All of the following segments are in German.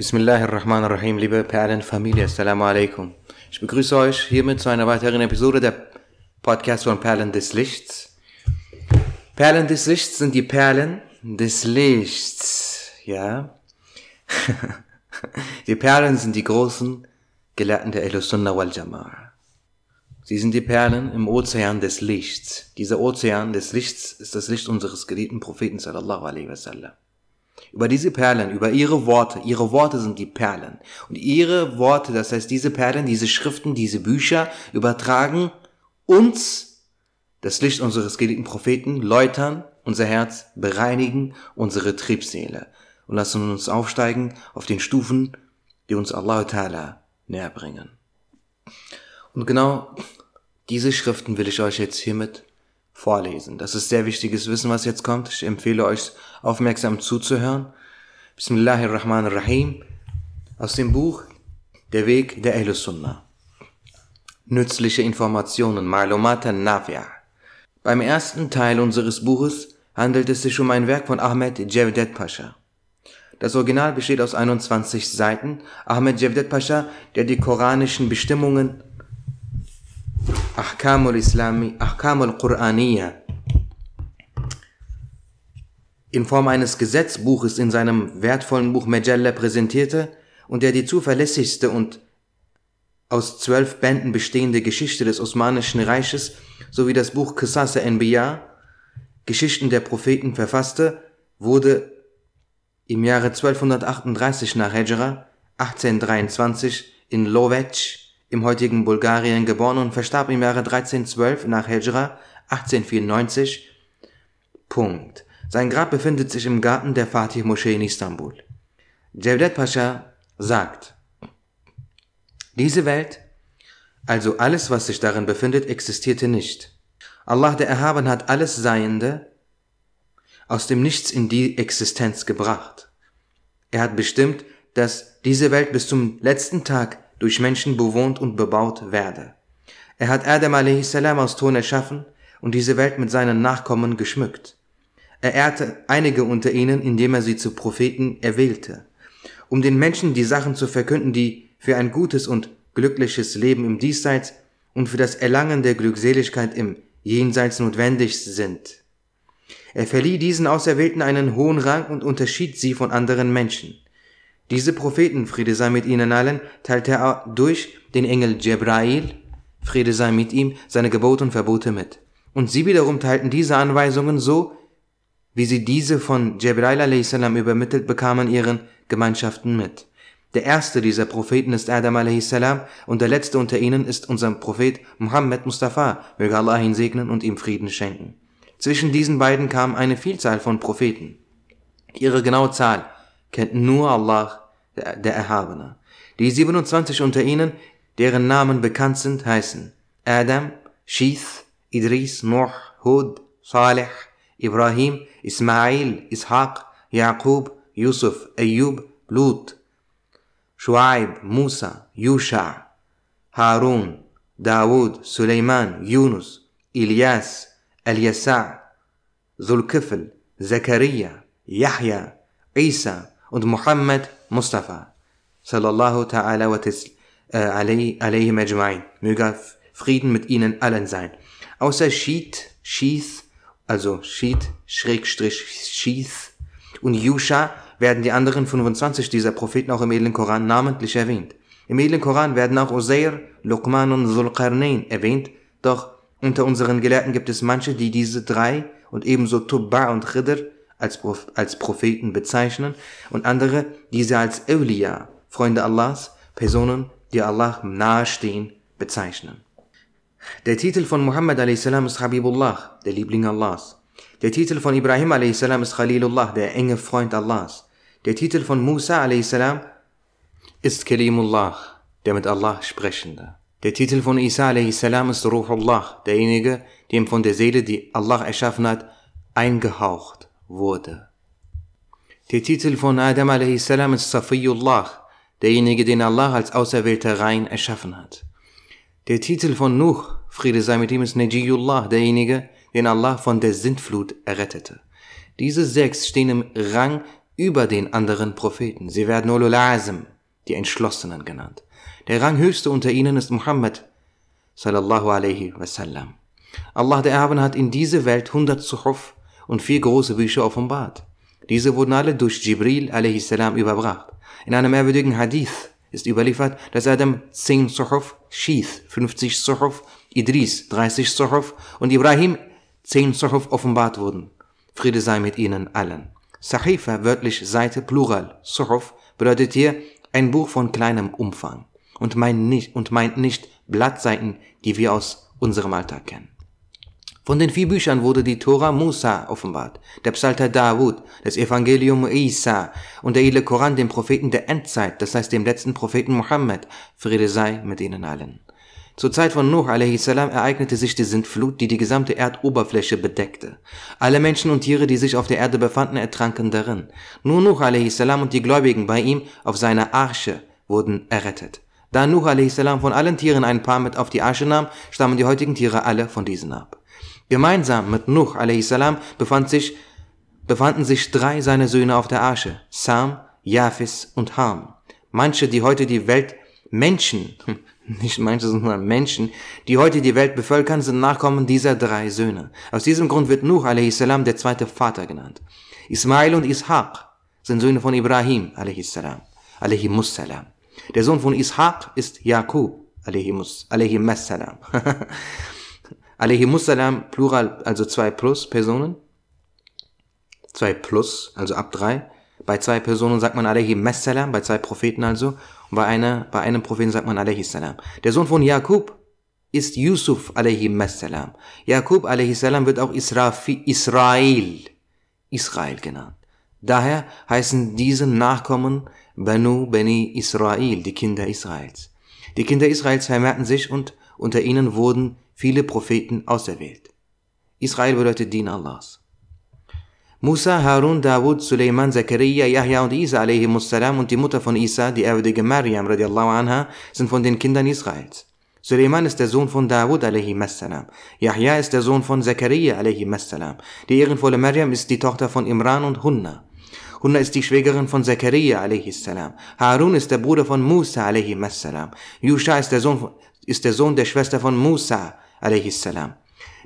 Bismillahirrahmanirrahim, liebe Perlenfamilie, Assalamu alaikum. Ich begrüße euch hiermit zu einer weiteren Episode der Podcast von Perlen des Lichts. Perlen des Lichts sind die Perlen des Lichts, ja. die Perlen sind die großen Gelehrten der Ehl-Sunnah wal Jama'a. Sie sind die Perlen im Ozean des Lichts. Dieser Ozean des Lichts ist das Licht unseres geliebten Propheten sallallahu alaihi wasallam. Über diese Perlen, über ihre Worte, ihre Worte sind die Perlen. Und ihre Worte, das heißt diese Perlen, diese Schriften, diese Bücher übertragen uns das Licht unseres geliebten Propheten, läutern unser Herz, bereinigen unsere Triebseele und lassen uns aufsteigen auf den Stufen, die uns Allah Ta'ala näher bringen. Und genau diese Schriften will ich euch jetzt hiermit vorlesen. Das ist sehr wichtiges Wissen, was jetzt kommt. Ich empfehle euch aufmerksam zuzuhören. Bismillahirrahmanirrahim. Aus dem Buch Der Weg der Ahlus Sunnah. Nützliche Informationen, Ma'lumat Nafia. Beim ersten Teil unseres Buches handelt es sich um ein Werk von Ahmed Jevdet Pasha. Das Original besteht aus 21 Seiten. Ahmed Jevdet Pasha, der die koranischen Bestimmungen Ahkam al-Islami, Ahkam al-Qur'aniyya in Form eines Gesetzbuches in seinem wertvollen Buch Majalla präsentierte und der die zuverlässigste und aus zwölf Bänden bestehende Geschichte des Osmanischen Reiches sowie das Buch Qisas Anbiya, Geschichten der Propheten verfasste, wurde im Jahre 1238 nach Hijra, 1823 in Lovec im heutigen Bulgarien geboren und verstarb im Jahre 1312 nach Hijra 1894. Punkt. Sein Grab befindet sich im Garten der Fatih Moschee in Istanbul. Cevdet Pascha sagt, diese Welt, also alles, was sich darin befindet, existierte nicht. Allah der Erhaben hat alles Seiende aus dem Nichts in die Existenz gebracht. Er hat bestimmt, dass diese Welt bis zum letzten Tag durch Menschen bewohnt und bebaut werde. Er hat Adam a.s. aus Ton erschaffen und diese Welt mit seinen Nachkommen geschmückt. Er ehrte einige unter ihnen, indem er sie zu Propheten erwählte, um den Menschen die Sachen zu verkünden, die für ein gutes und glückliches Leben im Diesseits und für das Erlangen der Glückseligkeit im Jenseits notwendig sind. Er verlieh diesen Auserwählten einen hohen Rang und unterschied sie von anderen Menschen. Diese Propheten, Friede sei mit ihnen allen, teilte er durch den Engel Jebrail, Friede sei mit ihm, seine Gebote und Verbote mit. Und sie wiederum teilten diese Anweisungen so, wie sie diese von Jebrail a.s. übermittelt bekamen ihren Gemeinschaften mit. Der erste dieser Propheten ist Adam a.s. und der letzte unter ihnen ist unser Prophet Muhammad Mustafa, möge Allah ihn segnen und ihm Frieden schenken. Zwischen diesen beiden kam eine Vielzahl von Propheten. Ihre genaue Zahl kennt nur Allah, der, Erhabene. Die 27 unter ihnen, deren Namen bekannt sind, heißen Adam, Sheeth, Idris, Nuh, Hud, Saleh, Ibrahim, Ismail, Ishaq, Yaqub, Yusuf, Ayyub, Lut, Shuaib, Musa, Yusha, Harun, Dawud, Suleiman, Yunus, Ilyas, Eliasa, Zulkifl, Zakaria, Yahya, Isa, und Muhammad Mustafa sallallahu ta'ala wa äh, alayhi majma'in. Möge Frieden mit ihnen allen sein. Außer Sheet, Sheath, also Sheet, Schrägstrich, Sheath und Yusha werden die anderen 25 dieser Propheten auch im edlen Koran namentlich erwähnt. Im edlen Koran werden auch Uzair, Luqman und Zulqarnain erwähnt, doch unter unseren Gelehrten gibt es manche, die diese drei und ebenso Tubba und Khidr als, als Propheten bezeichnen und andere diese als Awliya, Freunde Allahs, Personen, die Allah nahestehen, bezeichnen. Der Titel von Muhammad a.s. ist Habibullah, der Liebling Allahs. Der Titel von Ibrahim a.s. ist Khalilullah, der enge Freund Allahs. Der Titel von Musa a.s. ist Kalimullah, der mit Allah Sprechende. Der Titel von Isa a.s. ist Ruhullah, derjenige, dem von der Seele, die Allah erschaffen hat, eingehaucht wurde. Der Titel von Adam a.s. ist Safiyullah, derjenige, den Allah als auserwählter rein erschaffen hat. Der Titel von Nuh, Friede sei mit ihm, ist Najiyullah, derjenige, den Allah von der Sintflut errettete. Diese sechs stehen im Rang über den anderen Propheten. Sie werden Ulul Azm, die Entschlossenen genannt. Der Ranghöchste unter ihnen ist Muhammad sallallahu alaihi wasallam. Allah der Erhaben hat in diese Welt 100 Suhuf und vier große Bücher offenbart. Diese wurden alle durch Jibril a.s. überbracht. In einem merkwürdigen Hadith ist überliefert, dass Adam 10 Suhuf, Shith 50 Suhuf, Idris 30 Suhuf und Ibrahim 10 Suhuf offenbart wurden. Friede sei mit ihnen allen. Sahifa, wörtlich Seite, Plural, Suhuf, bedeutet hier ein Buch von kleinem Umfang und meint nicht, und meint nicht Blattseiten, die wir aus unserem Alltag kennen. Von den vier Büchern wurde die Tora Musa offenbart, der Psalter Dawud, das Evangelium Isa und der edle Koran dem Propheten der Endzeit, das heißt dem letzten Propheten Mohammed, Friede sei mit ihnen allen. Zur Zeit von Nuh a.s. ereignete sich die Sintflut, die die gesamte Erdoberfläche bedeckte. Alle Menschen und Tiere, die sich auf der Erde befanden, ertranken darin. Nur Nuh a.s. und die Gläubigen bei ihm auf seiner Arche wurden errettet. Da Nuh a.s. von allen Tieren ein paar mit auf die Arche nahm, stammen die heutigen Tiere alle von diesen ab. Gemeinsam mit Nuh a.s. Befand sich, befanden sich drei seiner Söhne auf der Arche, Sam, Japhis und Ham. Manche, die heute die Welt Menschen, nicht manche, sondern Menschen, die heute die Welt bevölkern, sind Nachkommen dieser drei Söhne. Aus diesem Grund wird Nuh a.s. der zweite Vater genannt. Ismail und Ishaq sind Söhne von Ibrahim a.s. salam. Der Sohn von Ishaq ist Jakub a.s. Alaihimussalam, Plural, also zwei plus Personen. Zwei plus, also ab drei. Bei zwei Personen sagt man Alaihimassalam, bei zwei Propheten also. Und bei, einer, bei einem Propheten sagt man Alaihissalam. Der Sohn von Jakub ist Yusuf Alaihimassalam. Jakub Alaihissalam wird auch Israfi, Israel, Israel genannt. Daher heißen diese Nachkommen Banu Beni Israel, die Kinder Israels. Die Kinder Israels vermehrten sich und unter ihnen wurden viele Propheten auserwählt. Israel bedeutet Dien Allahs. Musa, Harun, Dawud, Suleiman, Zakaria, Yahya und Isa salam und die Mutter von Isa, die ehrwürdige Maryam radiallahu anha, sind von den Kindern Israels. Suleiman ist der Sohn von Dawud salam. Yahya ist der Sohn von Zakaria salam. Die ehrenvolle Maryam ist die Tochter von Imran und Hunna. Hunna ist die Schwägerin von Zakaria salam. Harun ist der Bruder von Musa salam. Yusha ist der Sohn, ist der Sohn der Schwester von Musa a.s.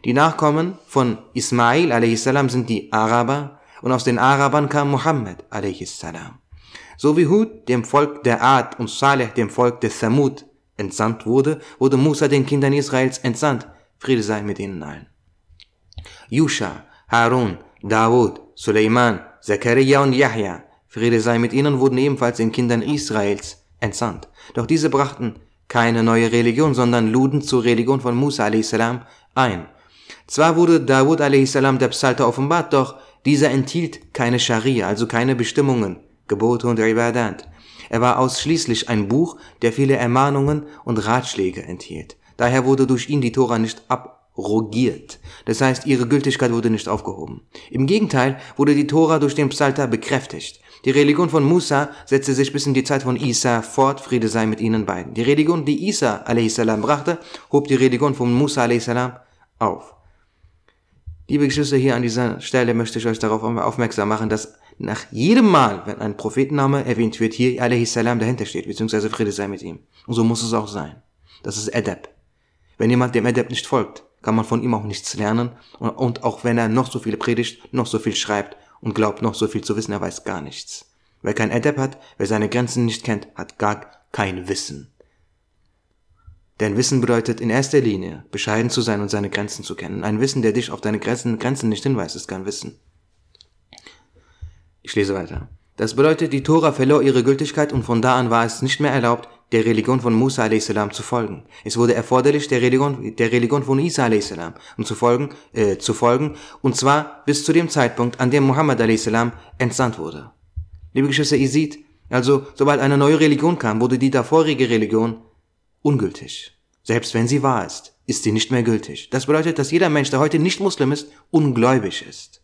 Die Nachkommen von Ismail a.s. sind die Araber und aus den Arabern kam Muhammad a.s. So wie Hud dem Volk der Ad und Saleh dem Volk der Thamud entsandt wurde, wurde Musa den Kindern Israels entsandt. Friede sei mit ihnen allen. Yusha, Harun, Dawud, Suleiman, Zachariah und Yahya, Friede sei mit ihnen, wurden ebenfalls den Kindern Israels entsandt. Doch diese brachten keine neue Religion, sondern luden zur Religion von Musa a.s. ein. Zwar wurde Dawud a.s. der Psalter offenbart, doch dieser enthielt keine Scharia, also keine Bestimmungen, Gebote und Ibadat. Er war ausschließlich ein Buch, der viele Ermahnungen und Ratschläge enthielt. Daher wurde durch ihn die Tora nicht abrogiert. Das heißt, ihre Gültigkeit wurde nicht aufgehoben. Im Gegenteil wurde die Tora durch den Psalter bekräftigt. Die Religion von Musa setzte sich bis in die Zeit von Isa fort, Friede sei mit ihnen beiden. Die Religion, die Isa a.s. brachte, hob die Religion von Musa a.s. auf. Liebe Geschwister, hier an dieser Stelle möchte ich euch darauf aufmerksam machen, dass nach jedem Mal, wenn ein Prophetenname erwähnt wird, hier a.s. dahinter steht, beziehungsweise Friede sei mit ihm. Und so muss es auch sein. Das ist Adab. Wenn jemand dem Adab nicht folgt, kann man von ihm auch nichts lernen und auch wenn er noch so viel predigt, noch so viel schreibt, und glaubt noch so viel zu wissen, er weiß gar nichts. Wer kein Adab hat, wer seine Grenzen nicht kennt, hat gar kein Wissen. Denn Wissen bedeutet in erster Linie, bescheiden zu sein und seine Grenzen zu kennen. Ein Wissen, der dich auf deine Grenzen, Grenzen nicht hinweist, ist kein Wissen. Ich lese weiter. Das bedeutet, die Tora verlor ihre Gültigkeit und von da an war es nicht mehr erlaubt, der Religion von Musa a.s. zu folgen. Es wurde erforderlich, der Religion, der Religion von Isa a.s. um zu folgen, äh, zu folgen, und zwar bis zu dem Zeitpunkt, an dem Muhammad a.s. entsandt wurde. Liebe Geschwister, ihr seht, also sobald eine neue Religion kam, wurde die davorige Religion ungültig. Selbst wenn sie wahr ist, ist sie nicht mehr gültig. Das bedeutet, dass jeder Mensch, der heute nicht Muslim ist, ungläubig ist.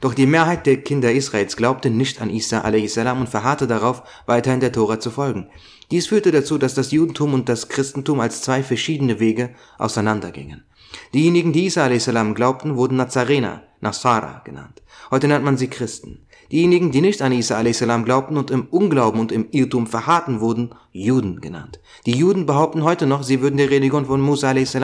Doch die Mehrheit der Kinder Israels glaubte nicht an Isa a.s. und verharrte darauf, weiterhin der Tora zu folgen. Dies führte dazu, dass das Judentum und das Christentum als zwei verschiedene Wege auseinandergingen. Diejenigen, die Isa a.s. glaubten, wurden Nazarener, Nasara genannt. Heute nennt man sie Christen. Diejenigen, die nicht an Isa a.s. glaubten und im Unglauben und im Irrtum verharrten, wurden Juden genannt. Die Juden behaupten heute noch, sie würden der Religion von Musa a.s.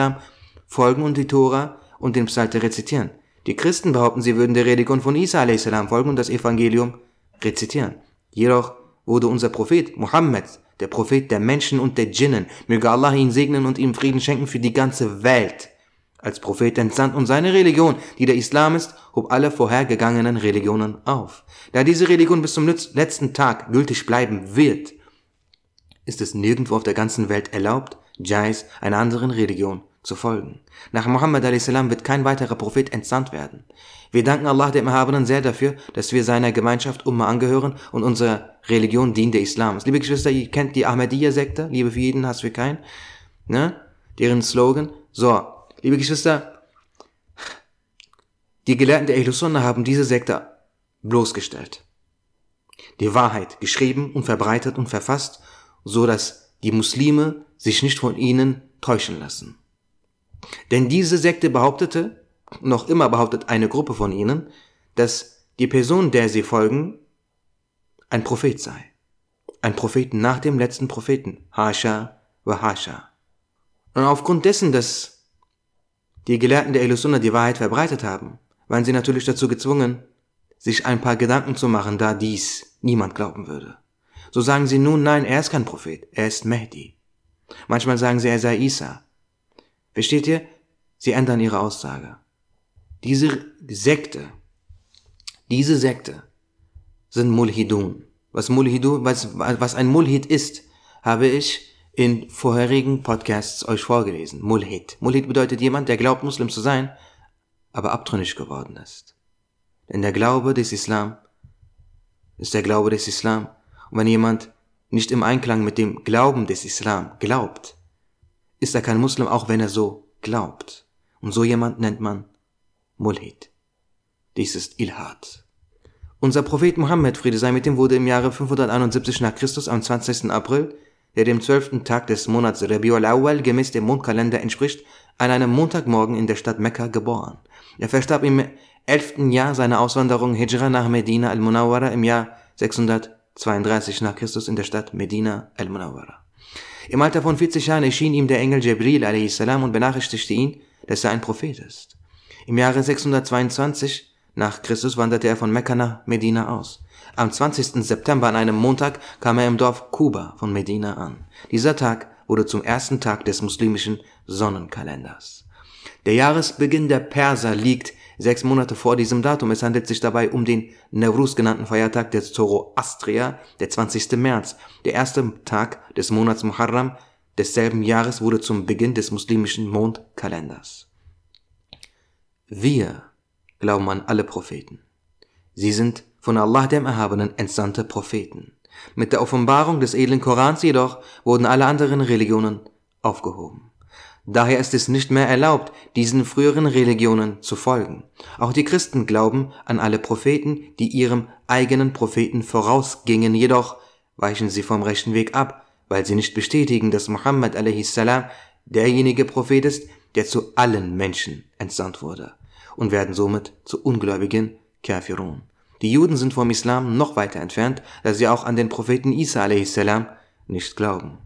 folgen und die Tora und den Psalter rezitieren. Die Christen behaupten, sie würden der Religion von Isa a.s. folgen und das Evangelium rezitieren. Jedoch wurde unser Prophet Muhammad, der Prophet der Menschen und der Djinnen, möge Allah ihn segnen und ihm Frieden schenken für die ganze Welt, als Prophet entsandt und seine Religion, die der Islam ist, hob alle vorhergegangenen Religionen auf. Da diese Religion bis zum letzten Tag gültig bleiben wird, ist es nirgendwo auf der ganzen Welt erlaubt, Jais, einer anderen Religion, zu folgen. Nach Muhammad a.s. wird kein weiterer Prophet entsandt werden. Wir danken Allah dem Erhabenen sehr dafür, dass wir seiner Gemeinschaft Umma angehören und unsere Religion dient der Islam. Liebe Geschwister, ihr kennt die Ahmadiyya-Sekte, Liebe für jeden, Hass für keinen, ne? Deren Slogan. So, liebe Geschwister, die Gelehrten der Ahlus haben diese Sekte bloßgestellt. Die Wahrheit geschrieben und verbreitet und verfasst, so dass die Muslime sich nicht von ihnen täuschen lassen. Denn diese Sekte behauptete, noch immer behauptet eine Gruppe von ihnen, dass die Person, der sie folgen, ein Prophet sei. Ein Prophet nach dem letzten Propheten, Hasha wa Hasha. Und aufgrund dessen, dass die Gelehrten der Illusunnah die Wahrheit verbreitet haben, waren sie natürlich dazu gezwungen, sich ein paar Gedanken zu machen, da dies niemand glauben würde. So sagen sie nun, nein, er ist kein Prophet, er ist Mehdi. Manchmal sagen sie, er sei Isa. Versteht ihr? Sie ändern ihre Aussage. Diese Sekte, diese Sekte sind Mulhidun. Was Mulhidun, was, was ein Mulhid ist, habe ich in vorherigen Podcasts euch vorgelesen. Mulhid. Mulhid bedeutet jemand, der glaubt, Muslim zu sein, aber abtrünnig geworden ist. Denn der Glaube des Islam ist der Glaube des Islam. Und wenn jemand nicht im Einklang mit dem Glauben des Islam glaubt, ist er kein Muslim, auch wenn er so glaubt. Und so jemand nennt man Mulhid. Dies ist Ilhad. Unser Prophet Muhammad, Friede sei mit ihm, wurde im Jahre 571 nach Christus am 20. April, der dem zwölften Tag des Monats Rabiul Awwal gemäß dem Mondkalender entspricht, an einem Montagmorgen in der Stadt Mekka geboren. Er verstarb im elften Jahr seiner Auswanderung Hijra nach Medina al-Munawwara im Jahr 632 nach Christus in der Stadt Medina al-Munawwara. Im Alter von 40 Jahren erschien ihm der Engel Jibril a.s. und benachrichtigte ihn, dass er ein Prophet ist. Im Jahre 622 nach Christus wanderte er von Mekka nach Medina aus. Am 20. September an einem Montag kam er im Dorf Kuba von Medina an. Dieser Tag wurde zum ersten Tag des muslimischen Sonnenkalenders. Der Jahresbeginn der Perser liegt sechs Monate vor diesem Datum. Es handelt sich dabei um den Newruz genannten Feiertag der Zoroastria, der 20. März. Der erste Tag des Monats Muharram desselben Jahres wurde zum Beginn des muslimischen Mondkalenders. Wir glauben an alle Propheten. Sie sind von Allah dem Erhabenen entsandte Propheten. Mit der Offenbarung des edlen Korans jedoch wurden alle anderen Religionen aufgehoben. Daher ist es nicht mehr erlaubt, diesen früheren Religionen zu folgen. Auch die Christen glauben an alle Propheten, die ihrem eigenen Propheten vorausgingen, jedoch weichen sie vom rechten Weg ab, weil sie nicht bestätigen, dass Muhammad a.s. derjenige Prophet ist, der zu allen Menschen entsandt wurde und werden somit zu ungläubigen Kafirun. Die Juden sind vom Islam noch weiter entfernt, da sie auch an den Propheten Isa a.s. nicht glauben.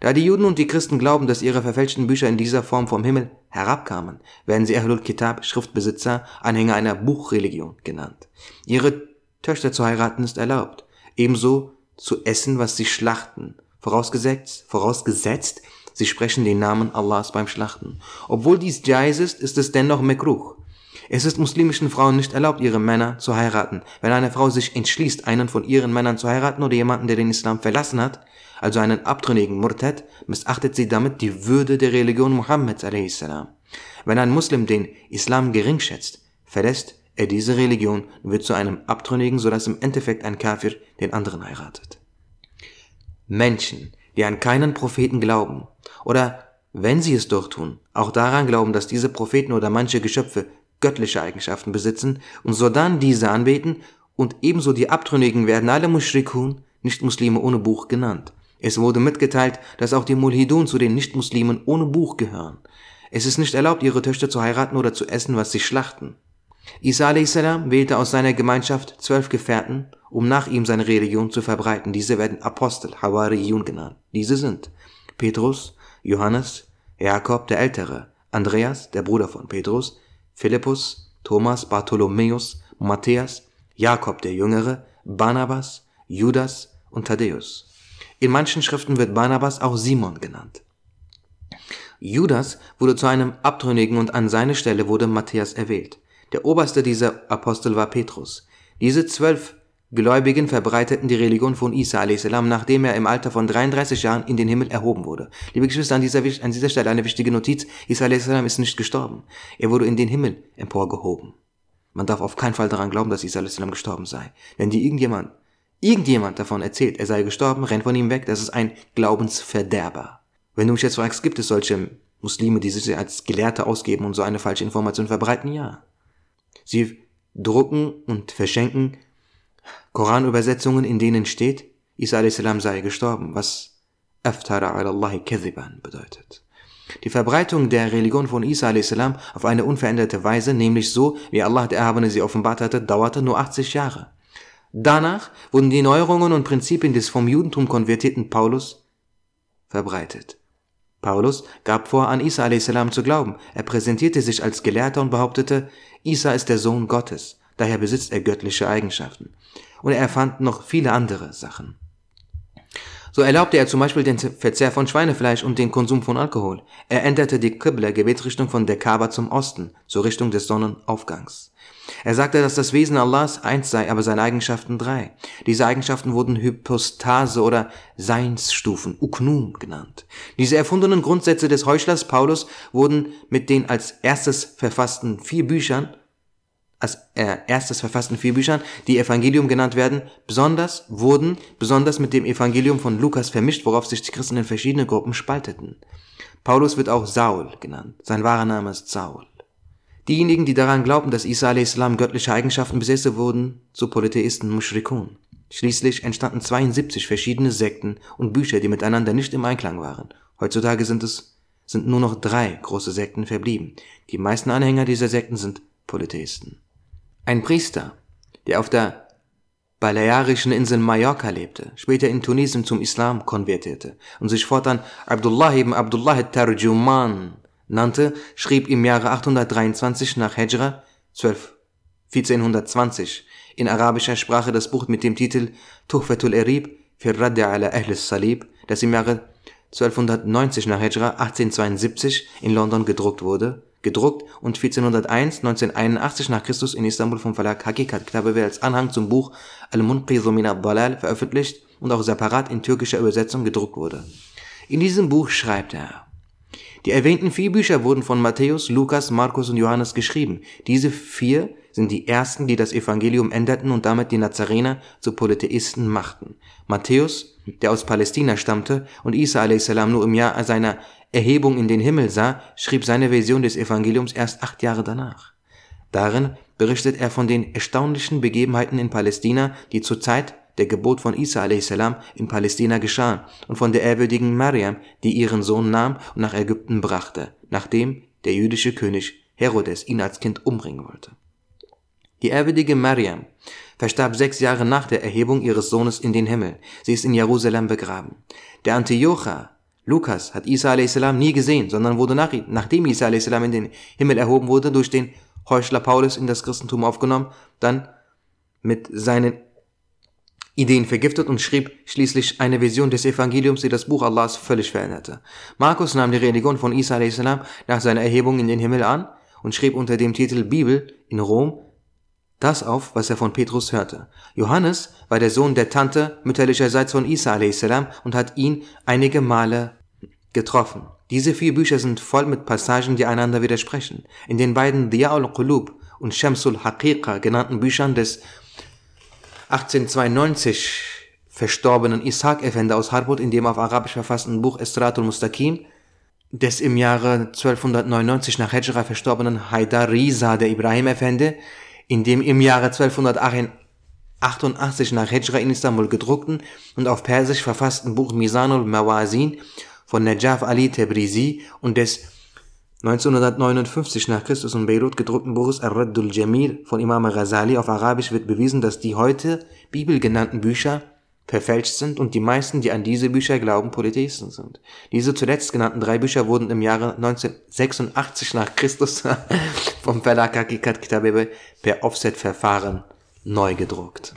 Da die Juden und die Christen glauben, dass ihre verfälschten Bücher in dieser Form vom Himmel herabkamen, werden sie Ahlul Kitab, Schriftbesitzer, Anhänger einer Buchreligion genannt. Ihre Töchter zu heiraten ist erlaubt, ebenso zu essen, was sie schlachten, vorausgesetzt, vorausgesetzt, sie sprechen den Namen Allahs beim Schlachten. Obwohl dies jais ist, ist es dennoch mekruch. Es ist muslimischen Frauen nicht erlaubt, ihre Männer zu heiraten. Wenn eine Frau sich entschließt, einen von ihren Männern zu heiraten oder jemanden, der den Islam verlassen hat, also einen abtrünnigen Murtad, missachtet sie damit die Würde der Religion Muhammads a.s. Wenn ein Muslim den Islam gering schätzt, verlässt er diese Religion und wird zu einem Abtrünnigen, sodass im Endeffekt ein Kafir den anderen heiratet. Menschen, die an keinen Propheten glauben, oder wenn sie es doch tun, auch daran glauben, dass diese Propheten oder manche Geschöpfe göttliche Eigenschaften besitzen und so dann diese anbeten und ebenso die Abtrünnigen werden alle Mushrikun, Nicht-Muslime ohne Buch genannt. Es wurde mitgeteilt, dass auch die Mulhidun zu den Nicht-Muslimen ohne Buch gehören. Es ist nicht erlaubt, ihre Töchter zu heiraten oder zu essen, was sie schlachten. Isa a.s. wählte aus seiner Gemeinschaft zwölf Gefährten, um nach ihm seine Religion zu verbreiten. Diese werden Apostel, Hawariyun genannt. Diese sind Petrus, Johannes, Jakob der Ältere, Andreas, der Bruder von Petrus, Philippus, Thomas, Bartholomäus, Matthäus, Jakob der Jüngere, Barnabas, Judas und Thaddäus. In manchen Schriften wird Barnabas auch Simon genannt. Judas wurde zu einem Abtrünnigen und an seine Stelle wurde Matthias erwählt. Der oberste dieser Apostel war Petrus. Diese zwölf Gläubigen verbreiteten die Religion von Isa a.s., nachdem er im Alter von 33 Jahren in den Himmel erhoben wurde. Liebe Geschwister, an dieser, an dieser Stelle eine wichtige Notiz. Isa a.s. ist nicht gestorben. Er wurde in den Himmel emporgehoben. Man darf auf keinen Fall daran glauben, dass Isa a.s. gestorben sei. Wenn dir irgendjemand, irgendjemand davon erzählt, er sei gestorben, rennt von ihm weg, das ist ein Glaubensverderber. Wenn du mich jetzt fragst, gibt es solche Muslime, die sich als Gelehrte ausgeben und so eine falsche Information verbreiten? Ja. Sie drucken und verschenken Koranübersetzungen, in denen steht, Isa a.s. sei gestorben, was Aftara Allahi kadhiban bedeutet. Die Verbreitung der Religion von Isa a.s. auf eine unveränderte Weise, nämlich so, wie Allah der Erhabene sie offenbart hatte, dauerte nur 80 Jahre. Danach wurden die Neuerungen und Prinzipien des vom Judentum konvertierten Paulus verbreitet. Paulus gab vor, an Isa a.s. zu glauben. Er präsentierte sich als Gelehrter und behauptete, Isa ist der Sohn Gottes, daher besitzt er göttliche Eigenschaften. Und er erfand noch viele andere Sachen. So erlaubte er zum Beispiel den Verzehr von Schweinefleisch und den Konsum von Alkohol. Er änderte die Qibla, Gebetsrichtung von der Kaaba zum Osten, zur Richtung des Sonnenaufgangs. Er sagte, dass das Wesen Allahs eins sei, aber seine Eigenschaften drei. Diese Eigenschaften wurden Hypostase oder Seinsstufen, Uknum genannt. Diese erfundenen Grundsätze des Heuchlers Paulus wurden mit den als erstes verfassten vier Büchern als äh, erstes verfassten vier Büchern, die Evangelium genannt werden, besonders wurden besonders mit dem Evangelium von Lukas vermischt, worauf sich die Christen in verschiedene Gruppen spalteten. Paulus wird auch Saul genannt. Sein wahrer Name ist Saul. Diejenigen, die daran glaubten, dass Isa a.s. göttliche Eigenschaften besäße, wurden zu Polytheisten Mushrikun. Schließlich entstanden 72 verschiedene Sekten und Bücher, die miteinander nicht im Einklang waren. Heutzutage sind es sind nur noch drei große Sekten verblieben. Die meisten Anhänger dieser Sekten sind Polytheisten. Ein Priester, der auf der balearischen Insel Mallorca lebte, später in Tunesien zum Islam konvertierte und sich fortan Abdullah ibn Abdullah Tarjuman nannte, schrieb im Jahre 823 nach Hejra 12, 1420 in arabischer Sprache das Buch mit dem Titel Tuhfatul Erib für Radde ala Ahl Salib, das im Jahre 1290 nach Hejra 1872 in London gedruckt wurde, gedruckt und 1401, 1981 nach Christus in Istanbul vom Verlag Hakikat Kitabe als Anhang zum Buch Al-Munqidhu min al-Dalal veröffentlicht und auch separat in türkischer Übersetzung gedruckt wurde. In diesem Buch schreibt er, die erwähnten vier Bücher wurden von Matthäus, Lukas, Markus und Johannes geschrieben. Diese vier sind die ersten, die das Evangelium änderten und damit die Nazarener zu Polytheisten machten. Matthäus, der aus Palästina stammte und Isa a.s. nur im Jahr seiner Erhebung in den Himmel sah, schrieb seine Version des Evangeliums erst acht Jahre danach. Darin berichtet er von den erstaunlichen Begebenheiten in Palästina, die zur Zeit der Gebot von Isa a.s. in Palästina geschah und von der ehrwürdigen Mariam, die ihren Sohn nahm und nach Ägypten brachte, nachdem der jüdische König Herodes ihn als Kind umbringen wollte. Die ehrwürdige Mariam verstarb sechs Jahre nach der Erhebung ihres Sohnes in den Himmel. Sie ist in Jerusalem begraben. Der Antiocher Lukas hat Isa a.s. nie gesehen, sondern wurde nach, nachdem Isa a.s. in den Himmel erhoben wurde, durch den Heuchler Paulus in das Christentum aufgenommen, dann mit seinen Ideen vergiftet und schrieb schließlich eine Vision des Evangeliums, die das Buch Allahs völlig veränderte. Markus nahm die Religion von Isa a.s. nach seiner Erhebung in den Himmel an und schrieb unter dem Titel Bibel in Rom das auf, was er von Petrus hörte. Johannes war der Sohn der Tante mütterlicherseits von Isa a.s. und hat ihn einige Male getroffen. Diese vier Bücher sind voll mit Passagen, die einander widersprechen. In den beiden Diya'ul Qulub und Shamsul Haqiqa genannten Büchern des 1892 verstorbenen Ishaq Effendi aus Harput in dem auf Arabisch verfassten Buch Estratul Mustaqim des im Jahre 1299 nach Hejra verstorbenen Haidar Riza der Ibrahim Effendi, in dem im Jahre 1288 nach Hejra in Istanbul gedruckten und auf Persisch verfassten Buch Mizanul Mawazin von Najaf Ali Tebrizi und des 1959 nach Christus in Beirut gedruckten Buches Ar-Raddul Jamil von Imam Ghazali auf Arabisch wird bewiesen, dass die heute Bibel genannten Bücher verfälscht sind und die meisten, die an diese Bücher glauben, Polytheisten sind. Diese zuletzt genannten drei Bücher wurden im Jahre 1986 nach Christus vom Verlag Hakikat Kitabebe per Offset-Verfahren neu gedruckt